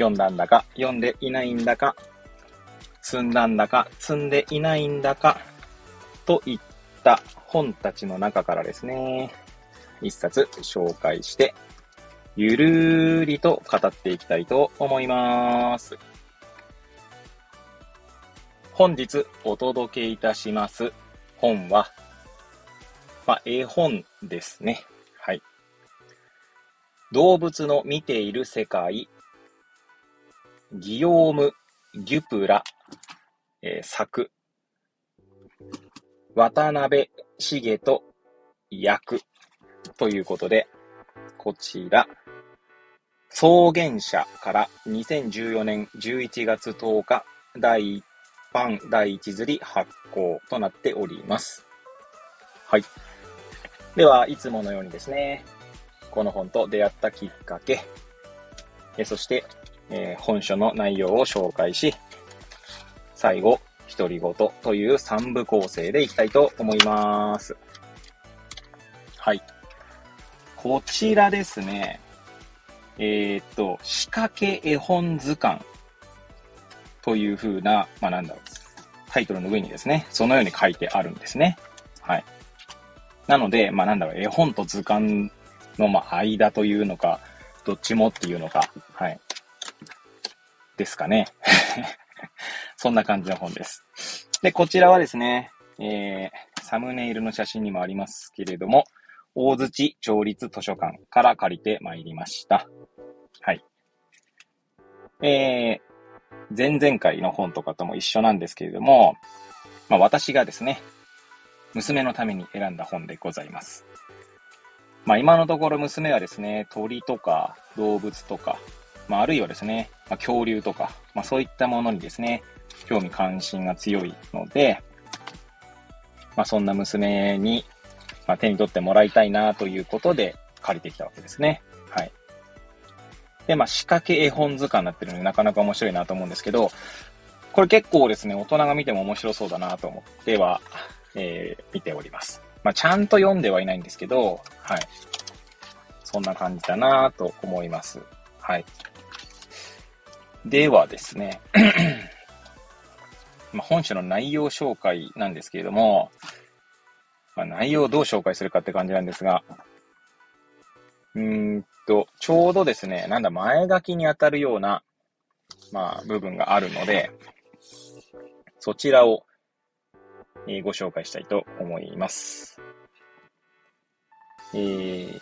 読んだんだか、読んでいないんだか、積んだんだか、積んでいないんだか、といった本たちの中からですね、一冊紹介して、ゆるーりと語っていきたいと思います。本日お届けいたします本は、まあ、絵本ですね。はい。動物の見ている世界、ギヨーム・デュプラ、えー、作、渡辺茂人役ということで、こちら、草原社から2014年11月10日、第1版第1釣り発行となっております。はい。では、いつものようにですね、この本と出会ったきっかけ、えそして、えー、本書の内容を紹介し、最後、独り言という3部構成でいきたいと思います。はい。こちらですね。えー、っと、仕掛け絵本図鑑という風な、まあなんだろう、タイトルの上にですね、そのように書いてあるんですね。はい。なので、まあなんだろう、絵本と図鑑のま間というのか、どっちもっていうのか、はい。ですかね。そんな感じの本です。で、こちらはですね、えー、サムネイルの写真にもありますけれども、大槌町立図書館から借りてまいりました。はい。えー、前々回の本とかとも一緒なんですけれども、まあ私がですね、娘のために選んだ本でございます。まあ今のところ娘はですね、鳥とか動物とか、まああるいはですね、まあ、恐竜とか、まあそういったものにですね、興味関心が強いので、まあそんな娘にまあ、手に取ってもらいたいなということで借りてきたわけですね。はい。で、まあ、仕掛け絵本図鑑になってるのでなかなか面白いなと思うんですけど、これ結構ですね、大人が見ても面白そうだなと思っては、えー、見ております。まあ、ちゃんと読んではいないんですけど、はい。そんな感じだなと思います。はい。ではですね、まあ、本書の内容紹介なんですけれども、まあ、内容をどう紹介するかって感じなんですが、うんと、ちょうどですね、なんだ、前書きに当たるような、まあ、部分があるので、そちらを、えー、ご紹介したいと思います。えー、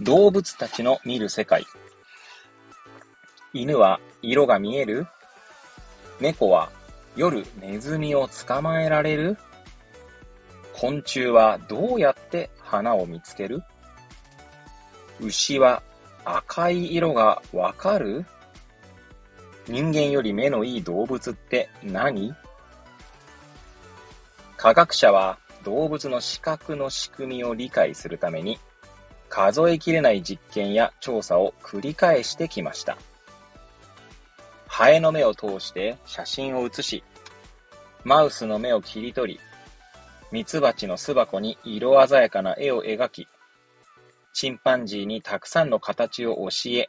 動物たちの見る世界。犬は色が見える？猫は夜ネズミを捕まえられる？昆虫はどうやって花を見つける？牛は赤い色がわかる？人間より目のいい動物って何？科学者は動物の視覚の仕組みを理解するために数えきれない実験や調査を繰り返してきました。ハエの目を通して写真を写し、マウスの目を切り取り、ミツバチの巣箱に色鮮やかな絵を描き、チンパンジーにたくさんの形を教え、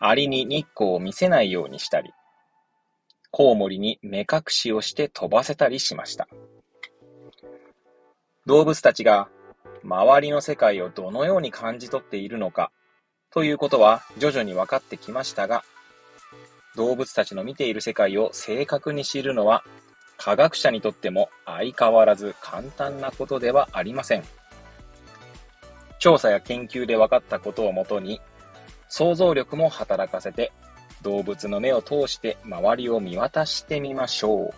アリに日光を見せないようにしたり、コウモリに目隠しをして飛ばせたりしました。動物たちが周りの世界をどのように感じ取っているのかということは徐々に分かってきましたが、動物たちの見ている世界を正確に知るのは科学者にとっても相変わらず簡単なことではありません。調査や研究で分かったことをもとに、想像力も働かせて、動物の目を通して周りを見渡してみましょう。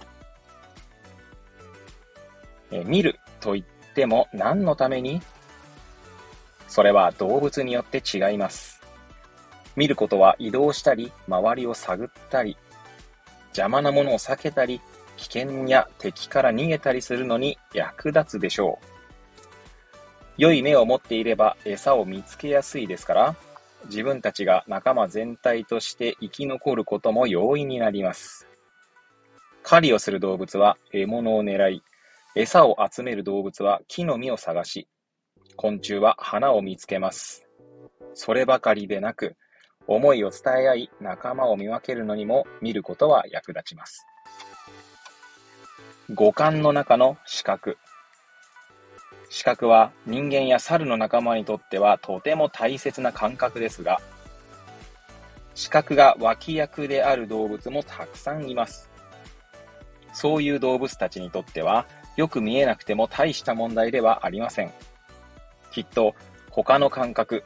え見ると言っても何のために？それは動物によって違います。見ることは移動したり、周りを探ったり、邪魔なものを避けたり、危険や敵から逃げたりするのに役立つでしょう。良い目を持っていれば餌を見つけやすいですから、自分たちが仲間全体として生き残ることも容易になります。狩りをする動物は獲物を狙い、餌を集める動物は木の実を探し、昆虫は花を見つけます。そればかりでなく、思いを伝え合い、仲間を見分けるのにも見ることは役立ちます。五感の中の視覚。視覚は人間や猿の仲間にとってはとても大切な感覚ですが、視覚が脇役である動物もたくさんいます。そういう動物たちにとっては、よく見えなくても大した問題ではありません。きっと他の感覚、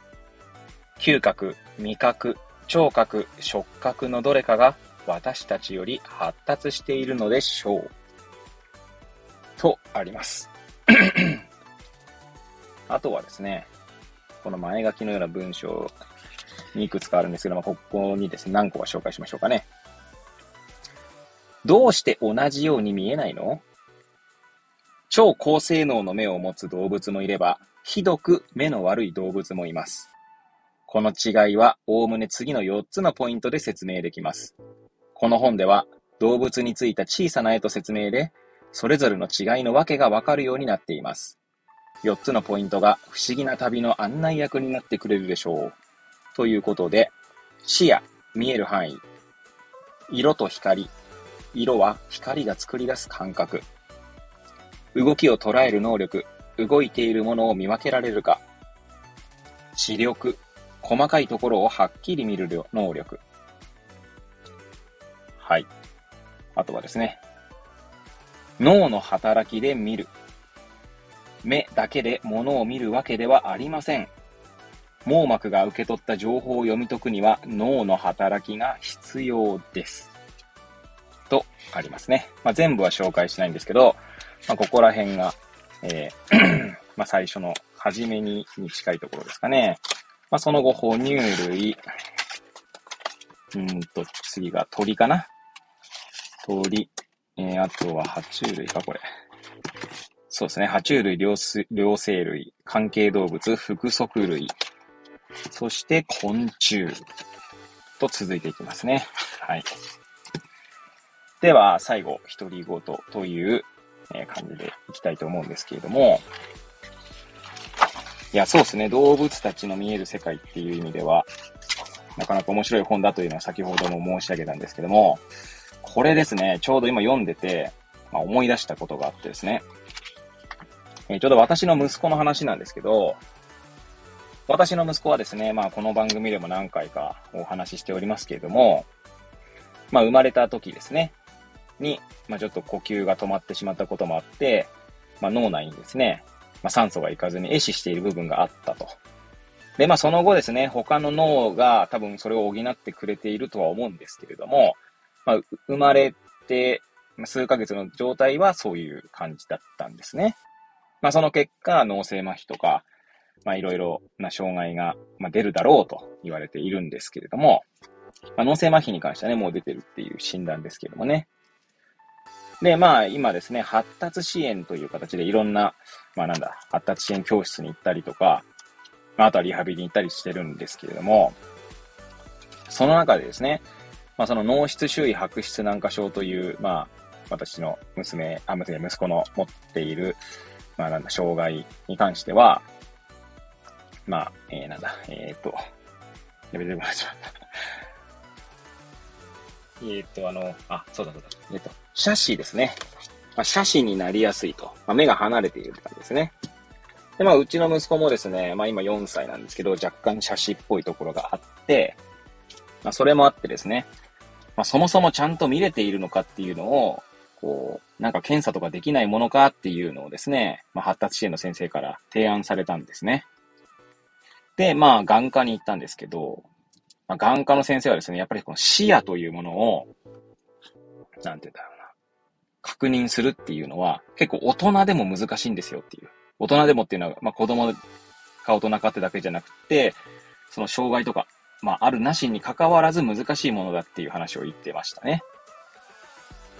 嗅覚、味覚、聴覚、触覚のどれかが私たちより発達しているのでしょう。とあります。あとはですね、この前書きのような文章にいくつかあるんですけども、ここにですね、何個か紹介しましょうかね。どうして同じように見えないの？超高性能の目を持つ動物もいれば、ひどく目の悪い動物もいます。この違いは、おおむね次の4つのポイントで説明できます。この本では、動物についた小さな絵と説明で、それぞれの違いのわけがわかるようになっています。4つのポイントが不思議な旅の案内役になってくれるでしょう。ということで、視野、見える範囲。色と光。色は光が作り出す感覚。動きを捉える能力。動いているものを見分けられるか。視力。細かいところをはっきり見る能力。はい。あとはですね。脳の働きで見る。目だけで物を見るわけではありません。網膜が受け取った情報を読み解くには脳の働きが必要です。とありますね。まあ、全部は紹介しないんですけど、まあ、ここら辺が、えー まあ、最初の初めにに近いところですかね。まあ、その後、哺乳類、うんと、次が鳥かな鳥、えー、あとは爬虫類か、これ。そうですね。爬虫類、両両生類、関係動物、複足類、そして昆虫と続いていきますね。はい。では、最後、独り言という感じでいきたいと思うんですけれども、いや、そうですね。動物たちの見える世界っていう意味では、なかなか面白い本だというのは先ほども申し上げたんですけども、これですね、ちょうど今読んでて、まあ、思い出したことがあってですね、えー、ちょうど私の息子の話なんですけど、私の息子はですね、まあこの番組でも何回かお話ししておりますけれども、まあ生まれた時ですね、に、まあちょっと呼吸が止まってしまったこともあって、まあ脳内にですね、まあ酸素がいかずに壊死している部分があったと。で、まあその後ですね、他の脳が多分それを補ってくれているとは思うんですけれども、まあ生まれて数ヶ月の状態はそういう感じだったんですね。まあ、その結果、脳性麻痺とか、まあ、いろいろな障害が、ま、出るだろうと言われているんですけれども、まあ、脳性麻痺に関してはね、もう出てるっていう診断ですけれどもね。で、まあ、今ですね、発達支援という形でいろんな、まあなんだ、発達支援教室に行ったりとか、まあ、あとはリハビリに行ったりしてるんですけれども、その中でですね、まあその脳室周囲白質軟化症という、まあ、私の娘、あ、娘、息子の持っている、まあなんだ、障害に関しては、まあ、えー、なんだ、えー、っと、やめてもらっちまった。えっと、あの、あ、そうだそうだ。え、っと、斜視ですね。まあ、斜視になりやすいと。まあ、目が離れているって感じですね。で、まあ、うちの息子もですね、まあ今4歳なんですけど、若干斜視っぽいところがあって、まあそれもあってですね、まあそもそもちゃんと見れているのかっていうのを、こう、なんか検査とかできないものかっていうのをですね、まあ、発達支援の先生から提案されたんですね。で、まあ、眼科に行ったんですけど、まあ、眼科の先生はですね、やっぱりこの視野というものを、なんて言うんだろう、確認するっていうのは、結構大人でも難しいんですよっていう。大人でもっていうのは、まあ、子供か大人かってだけじゃなくて、その障害とか、まあ、あるなしに関わらず難しいものだっていう話を言ってましたね。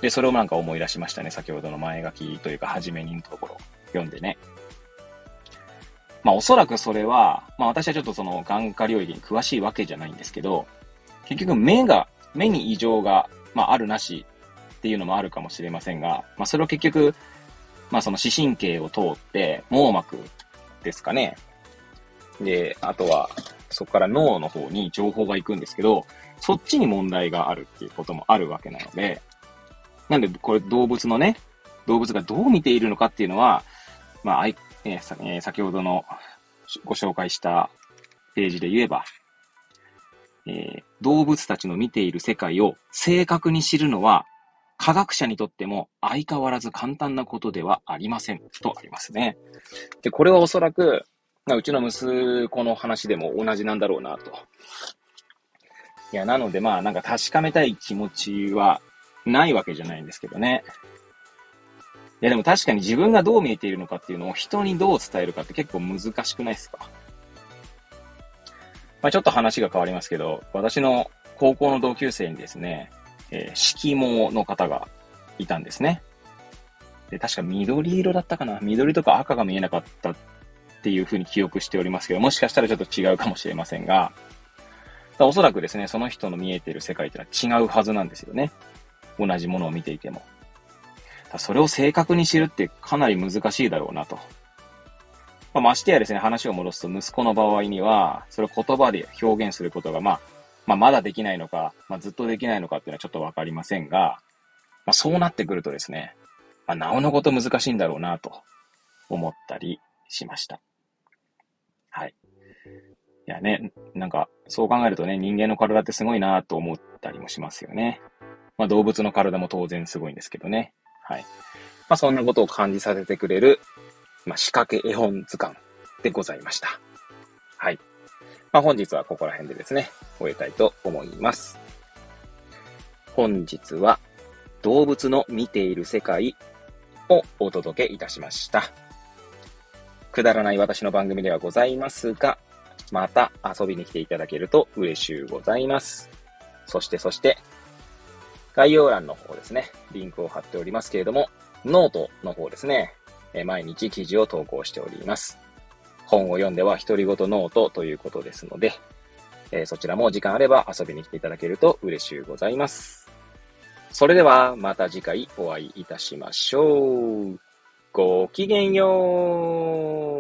で、それをなんか思い出しましたね。先ほどの前書きというか、初めにのところ読んでね。まあ、おそらくそれは、まあ、私はちょっとその眼科領域に詳しいわけじゃないんですけど、結局目が、目に異常が、まあ、あるなしっていうのもあるかもしれませんが、まあ、それを結局、まあ、その視神経を通って、網膜ですかね。で、あとは、そこから脳の方に情報が行くんですけど、そっちに問題があるっていうこともあるわけなので、なんで、これ動物のね、動物がどう見ているのかっていうのは、まあ、えー、先ほどのご紹介したページで言えば、えー、動物たちの見ている世界を正確に知るのは、科学者にとっても相変わらず簡単なことではありません。とありますね。で、これはおそらく、うちの息子の話でも同じなんだろうなと。いや、なのでまあなんか確かめたい気持ちはないわけじゃないんですけどね。いやでも確かに自分がどう見えているのかっていうのを人にどう伝えるかって結構難しくないですか？まあちょっと話が変わりますけど、私の高校の同級生にですね、えー、色毛の方がいたんですね。で、確か緑色だったかな緑とか赤が見えなかったっていうふうに記憶しておりますけど、もしかしたらちょっと違うかもしれませんが、おそらくですね、その人の見えている世界っていうのは違うはずなんですよね。同じものを見ていても。それを正確に知るってかなり難しいだろうなと。まあ、ましてやですね、話を戻すと息子の場合には、それを言葉で表現することが、まあ、まあ、まだできないのか、まあ、ずっとできないのかっていうのはちょっとわかりませんが、まあ、そうなってくるとですね、まあ、なおのこと難しいんだろうなと思ったりしました。はい。いやね、なんか、そう考えるとね、人間の体ってすごいなと思ったりもしますよね。まあ動物の体も当然すごいんですけどね。はい。まあそんなことを感じさせてくれる、まあ仕掛け絵本図鑑でございました。はい。まあ本日はここら辺でですね、終えたいと思います。本日は動物の見ている世界をお届けいたしました。くだらない私の番組ではございますが、また遊びに来ていただけると嬉しゅうございます。そしてそして、概要欄の方ですね、リンクを貼っておりますけれども、ノートの方ですね、毎日記事を投稿しております。本を読んでは独り言ノートということですので、えそちらも時間あれば遊びに来ていただけると嬉しゅうございます。それではまた次回お会いいたしましょう。ごきげんよう。